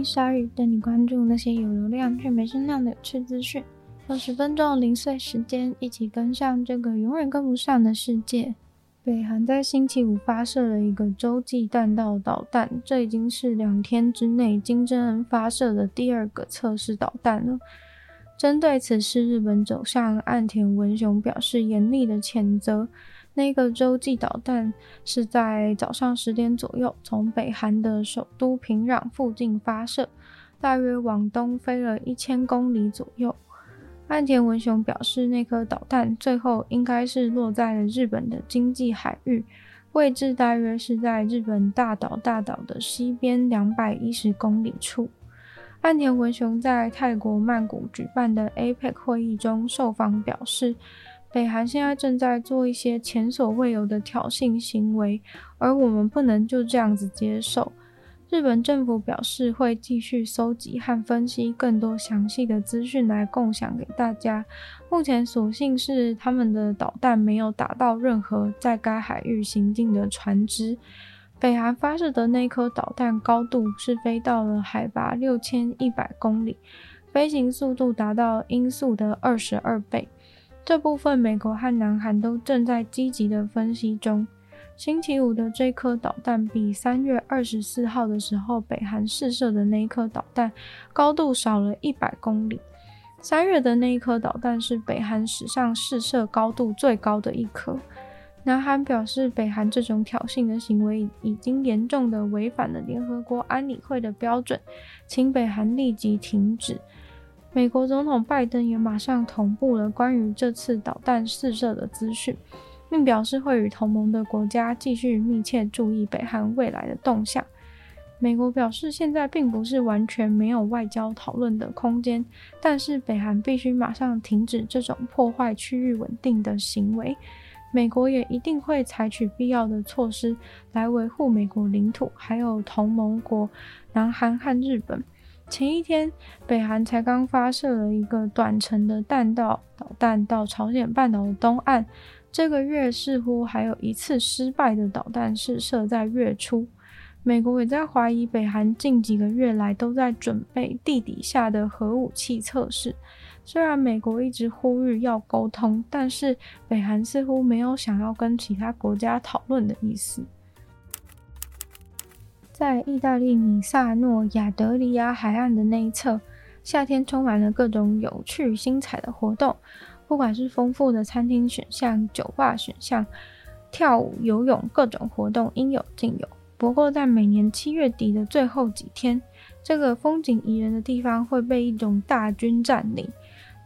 迎鲨语，带你关注那些有流量却没声量的有趣资讯。用十分钟的零碎时间，一起跟上这个永远跟不上的世界。北韩在星期五发射了一个洲际弹道导弹，这已经是两天之内金正恩发射的第二个测试导弹了。针对此事，日本首相岸田文雄表示严厉的谴责。那个洲际导弹是在早上十点左右从北韩的首都平壤附近发射，大约往东飞了一千公里左右。岸田文雄表示，那颗导弹最后应该是落在了日本的经济海域，位置大约是在日本大岛大岛的西边两百一十公里处。岸田文雄在泰国曼谷举办的 APEC 会议中受访表示，北韩现在正在做一些前所未有的挑衅行为，而我们不能就这样子接受。日本政府表示会继续搜集和分析更多详细的资讯来共享给大家。目前所幸是他们的导弹没有打到任何在该海域行进的船只。北韩发射的那颗导弹高度是飞到了海拔六千一百公里，飞行速度达到音速的二十二倍。这部分美国和南韩都正在积极的分析中。星期五的这颗导弹比三月二十四号的时候北韩试射的那一颗导弹高度少了一百公里。三月的那一颗导弹是北韩史上试射高度最高的一颗。南韩表示，北韩这种挑衅的行为已经严重的违反了联合国安理会的标准，请北韩立即停止。美国总统拜登也马上同步了关于这次导弹试射的资讯。并表示会与同盟的国家继续密切注意北韩未来的动向。美国表示，现在并不是完全没有外交讨论的空间，但是北韩必须马上停止这种破坏区域稳定的行为。美国也一定会采取必要的措施来维护美国领土，还有同盟国南韩和日本。前一天，北韩才刚发射了一个短程的弹道导弹到朝鲜半岛的东岸。这个月似乎还有一次失败的导弹试射，在月初，美国也在怀疑北韩近几个月来都在准备地底下的核武器测试。虽然美国一直呼吁要沟通，但是北韩似乎没有想要跟其他国家讨论的意思。在意大利米萨诺亚德里亚海岸的那一侧，夏天充满了各种有趣精彩的活动。不管是丰富的餐厅选项、酒吧选项、跳舞、游泳，各种活动应有尽有。不过，在每年七月底的最后几天，这个风景宜人的地方会被一种大军占领。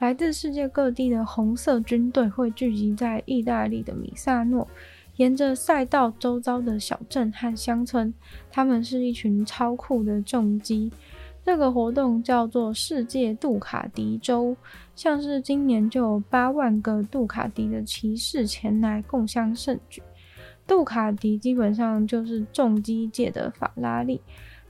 来自世界各地的红色军队会聚集在意大利的米萨诺，沿着赛道周遭的小镇和乡村，他们是一群超酷的重机。这个活动叫做世界杜卡迪周，像是今年就有八万个杜卡迪的骑士前来共襄盛举。杜卡迪基本上就是重机界的法拉利，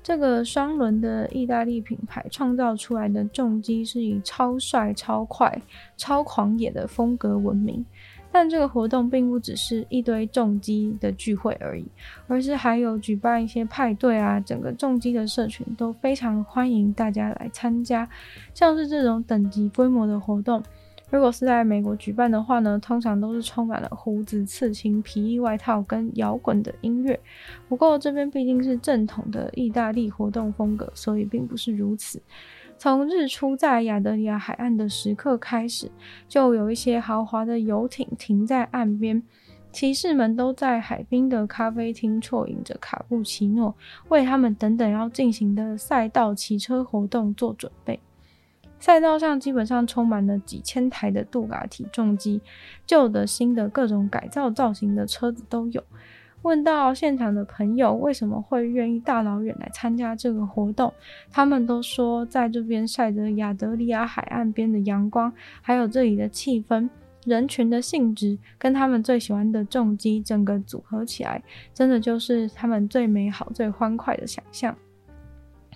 这个双轮的意大利品牌创造出来的重机是以超帅、超快、超狂野的风格闻名。但这个活动并不只是一堆重机的聚会而已，而是还有举办一些派对啊，整个重机的社群都非常欢迎大家来参加。像是这种等级规模的活动，如果是在美国举办的话呢，通常都是充满了胡子、刺青、皮衣外套跟摇滚的音乐。不过这边毕竟是正统的意大利活动风格，所以并不是如此。从日出在亚得里亚海岸的时刻开始，就有一些豪华的游艇停在岸边，骑士们都在海滨的咖啡厅啜饮着卡布奇诺，为他们等等要进行的赛道骑车活动做准备。赛道上基本上充满了几千台的杜卡体重机，旧的、新的，各种改造造型的车子都有。问到现场的朋友为什么会愿意大老远来参加这个活动，他们都说在这边晒着亚得里亚海岸边的阳光，还有这里的气氛、人群的性质，跟他们最喜欢的重机整个组合起来，真的就是他们最美好、最欢快的想象。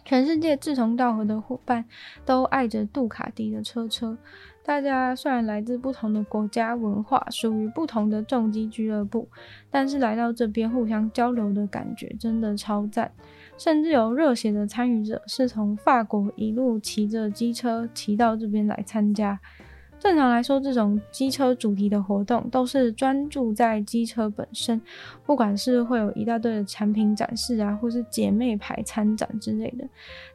全世界志同道合的伙伴都爱着杜卡迪的车车。大家虽然来自不同的国家文化，属于不同的重机俱乐部，但是来到这边互相交流的感觉真的超赞。甚至有热血的参与者是从法国一路骑着机车骑到这边来参加。正常来说，这种机车主题的活动都是专注在机车本身，不管是会有一大堆的产品展示啊，或是姐妹牌参展之类的。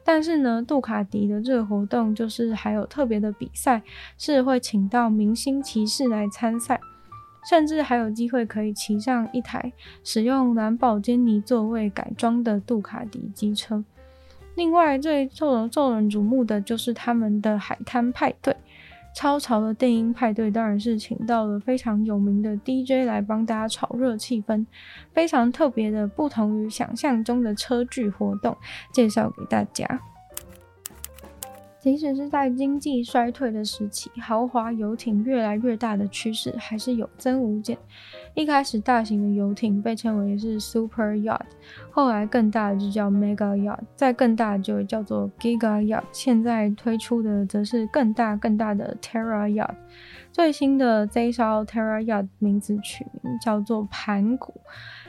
但是呢，杜卡迪的这个活动就是还有特别的比赛，是会请到明星骑士来参赛，甚至还有机会可以骑上一台使用蓝宝坚尼座位改装的杜卡迪机车。另外，最受人受人瞩目的就是他们的海滩派对。超潮的电音派对当然是请到了非常有名的 DJ 来帮大家炒热气氛，非常特别的，不同于想象中的车聚活动，介绍给大家。即使是在经济衰退的时期，豪华游艇越来越大的趋势还是有增无减。一开始，大型的游艇被称为是 Super Yacht，后来更大的就叫 Mega Yacht，再更大的就叫做 Giga Yacht。现在推出的则是更大更大的 Terra Yacht。最新的这一艘 Terra Yacht 名字取名叫做盘古，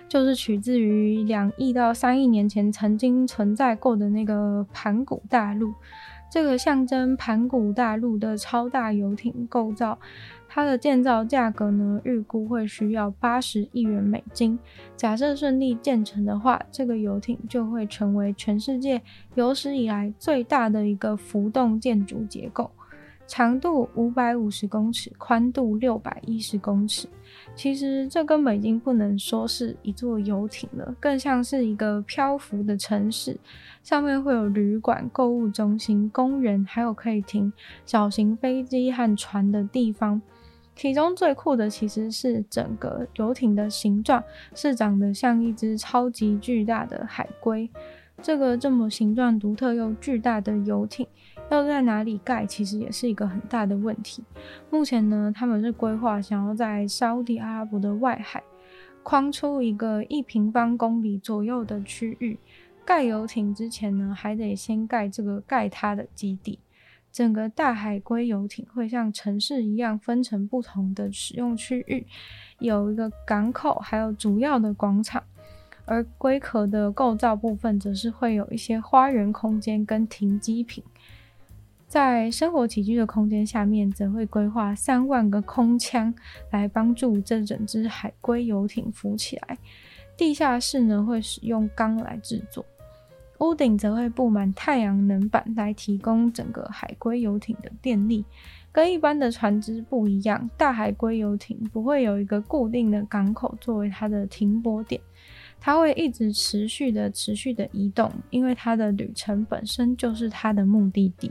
就是取自于两亿到三亿年前曾经存在过的那个盘古大陆。这个象征盘古大陆的超大游艇构造，它的建造价格呢，预估会需要八十亿元美金。假设顺利建成的话，这个游艇就会成为全世界有史以来最大的一个浮动建筑结构。长度五百五十公尺，宽度六百一十公尺。其实这根本已经不能说是一座游艇了，更像是一个漂浮的城市。上面会有旅馆、购物中心、公园，还有可以停小型飞机和船的地方。其中最酷的其实是整个游艇的形状，是长得像一只超级巨大的海龟。这个这么形状独特又巨大的游艇。要在哪里盖，其实也是一个很大的问题。目前呢，他们是规划想要在沙乌地阿拉伯的外海，框出一个一平方公里左右的区域。盖游艇之前呢，还得先盖这个盖它的基地。整个大海龟游艇会像城市一样分成不同的使用区域，有一个港口，还有主要的广场。而龟壳的构造部分，则是会有一些花园空间跟停机坪。在生活起居的空间下面，则会规划三万个空腔来帮助这整只海龟游艇浮起来。地下室呢，会使用钢来制作，屋顶则会布满太阳能板来提供整个海龟游艇的电力。跟一般的船只不一样，大海龟游艇不会有一个固定的港口作为它的停泊点，它会一直持续的、持续的移动，因为它的旅程本身就是它的目的地。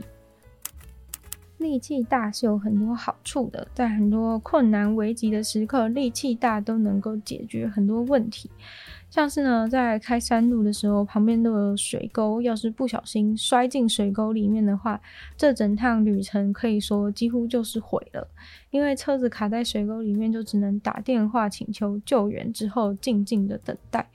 力气大是有很多好处的，在很多困难危急的时刻，力气大都能够解决很多问题。像是呢，在开山路的时候，旁边都有水沟，要是不小心摔进水沟里面的话，这整趟旅程可以说几乎就是毁了，因为车子卡在水沟里面，就只能打电话请求救援，之后静静的等待。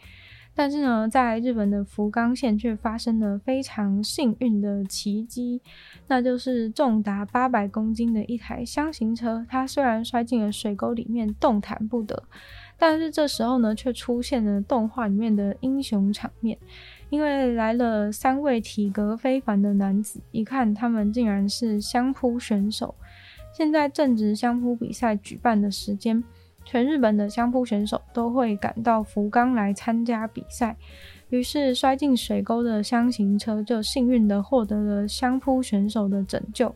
但是呢，在日本的福冈县却发生了非常幸运的奇迹，那就是重达八百公斤的一台箱型车，它虽然摔进了水沟里面，动弹不得，但是这时候呢，却出现了动画里面的英雄场面，因为来了三位体格非凡的男子，一看他们竟然是相扑选手，现在正值相扑比赛举办的时间。全日本的相扑选手都会赶到福冈来参加比赛，于是摔进水沟的箱型车就幸运地获得了相扑选手的拯救。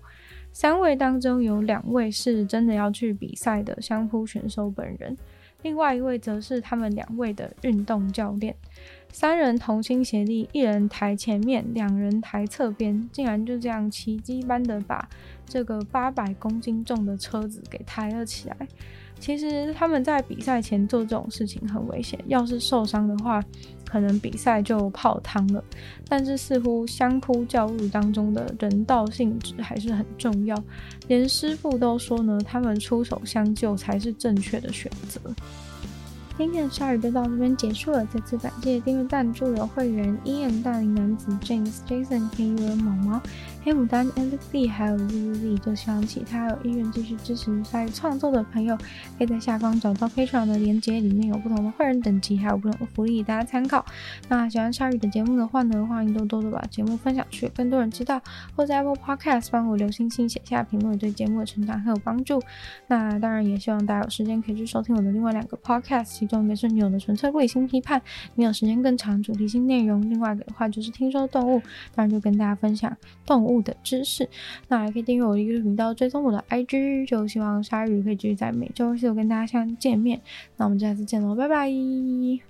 三位当中有两位是真的要去比赛的相扑选手本人，另外一位则是他们两位的运动教练。三人同心协力，一人抬前面，两人抬侧边，竟然就这样奇迹般的把这个八百公斤重的车子给抬了起来。其实他们在比赛前做这种事情很危险，要是受伤的话，可能比赛就泡汤了。但是似乎相扑教育当中的人道性质还是很重要，连师傅都说呢，他们出手相救才是正确的选择。今天的鲨鱼就到这边结束了。再次感谢订阅赞助的会员：Ian 大龄男子、James、Jason、K U、毛毛、黑牡丹、Andy 还有 ZZ。就希望其他有意愿继续支持鲨鱼创作的朋友，可以在下方找到 Patreon 的链接，里面有不同的会员等级，还有不同的福利，大家参考。那喜欢鲨鱼的节目的话呢，欢迎多多的把节目分享去，更多人知道。或在 Apple Podcast 帮我留星星、写下评论，对节目的成长很有帮助。那当然也希望大家有时间可以去收听我的另外两个 Podcast 其。中一个是女友的纯粹理性批判，没有时间更长主题性内容。另外一个的话就是听说动物，当然就跟大家分享动物物的知识。那还可以订阅我的 YouTube 频道，追踪我的 IG。就希望鲨鱼可以继续在每周四跟大家相见面。那我们下次见喽，拜拜。